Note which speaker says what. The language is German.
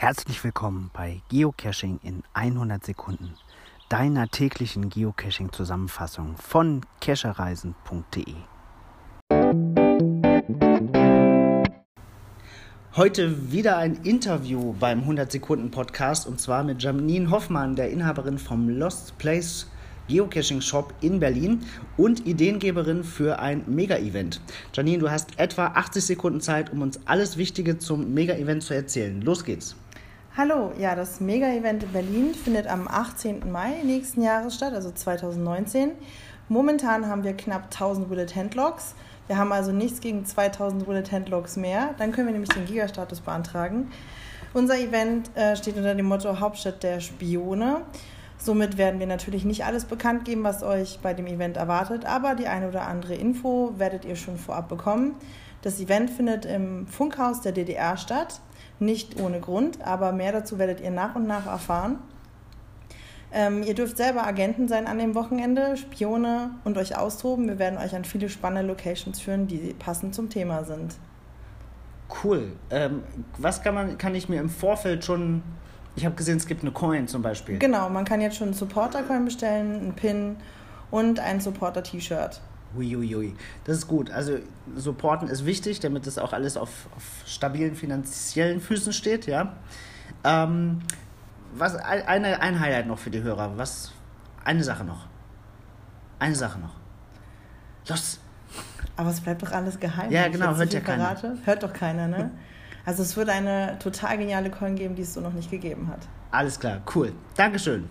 Speaker 1: Herzlich willkommen bei Geocaching in 100 Sekunden, deiner täglichen Geocaching-Zusammenfassung von cachereisen.de. Heute wieder ein Interview beim 100 Sekunden Podcast und zwar mit Janine Hoffmann, der Inhaberin vom Lost Place Geocaching Shop in Berlin und Ideengeberin für ein Mega-Event. Janine, du hast etwa 80 Sekunden Zeit, um uns alles Wichtige zum Mega-Event zu erzählen. Los geht's.
Speaker 2: Hallo, ja, das Mega-Event in Berlin findet am 18. Mai nächsten Jahres statt, also 2019. Momentan haben wir knapp 1000 Bullet Handlocks. Wir haben also nichts gegen 2000 Bullet Handlocks mehr. Dann können wir nämlich den Gigastatus beantragen. Unser Event äh, steht unter dem Motto Hauptstadt der Spione. Somit werden wir natürlich nicht alles bekannt geben, was euch bei dem Event erwartet, aber die eine oder andere Info werdet ihr schon vorab bekommen. Das Event findet im Funkhaus der DDR statt, nicht ohne Grund, aber mehr dazu werdet ihr nach und nach erfahren. Ähm, ihr dürft selber Agenten sein an dem Wochenende, Spione und euch austoben. Wir werden euch an viele spannende Locations führen, die passend zum Thema sind.
Speaker 1: Cool. Ähm, was kann, man, kann ich mir im Vorfeld schon ich habe gesehen, es gibt eine Coin zum Beispiel.
Speaker 2: Genau, man kann jetzt schon einen Supporter-Coin bestellen, einen Pin und ein Supporter-T-Shirt.
Speaker 1: Uiuiui, das ist gut. Also supporten ist wichtig, damit das auch alles auf, auf stabilen finanziellen Füßen steht, ja. Ähm, was, eine, ein Highlight noch für die Hörer. Was, eine Sache noch. Eine Sache noch. Los!
Speaker 2: Aber es bleibt doch alles geheim.
Speaker 1: Ja, genau, hört ja keiner.
Speaker 2: Hört doch keiner, ne? Also es wird eine total geniale Coin geben, die es so noch nicht gegeben hat.
Speaker 1: Alles klar, cool. Dankeschön.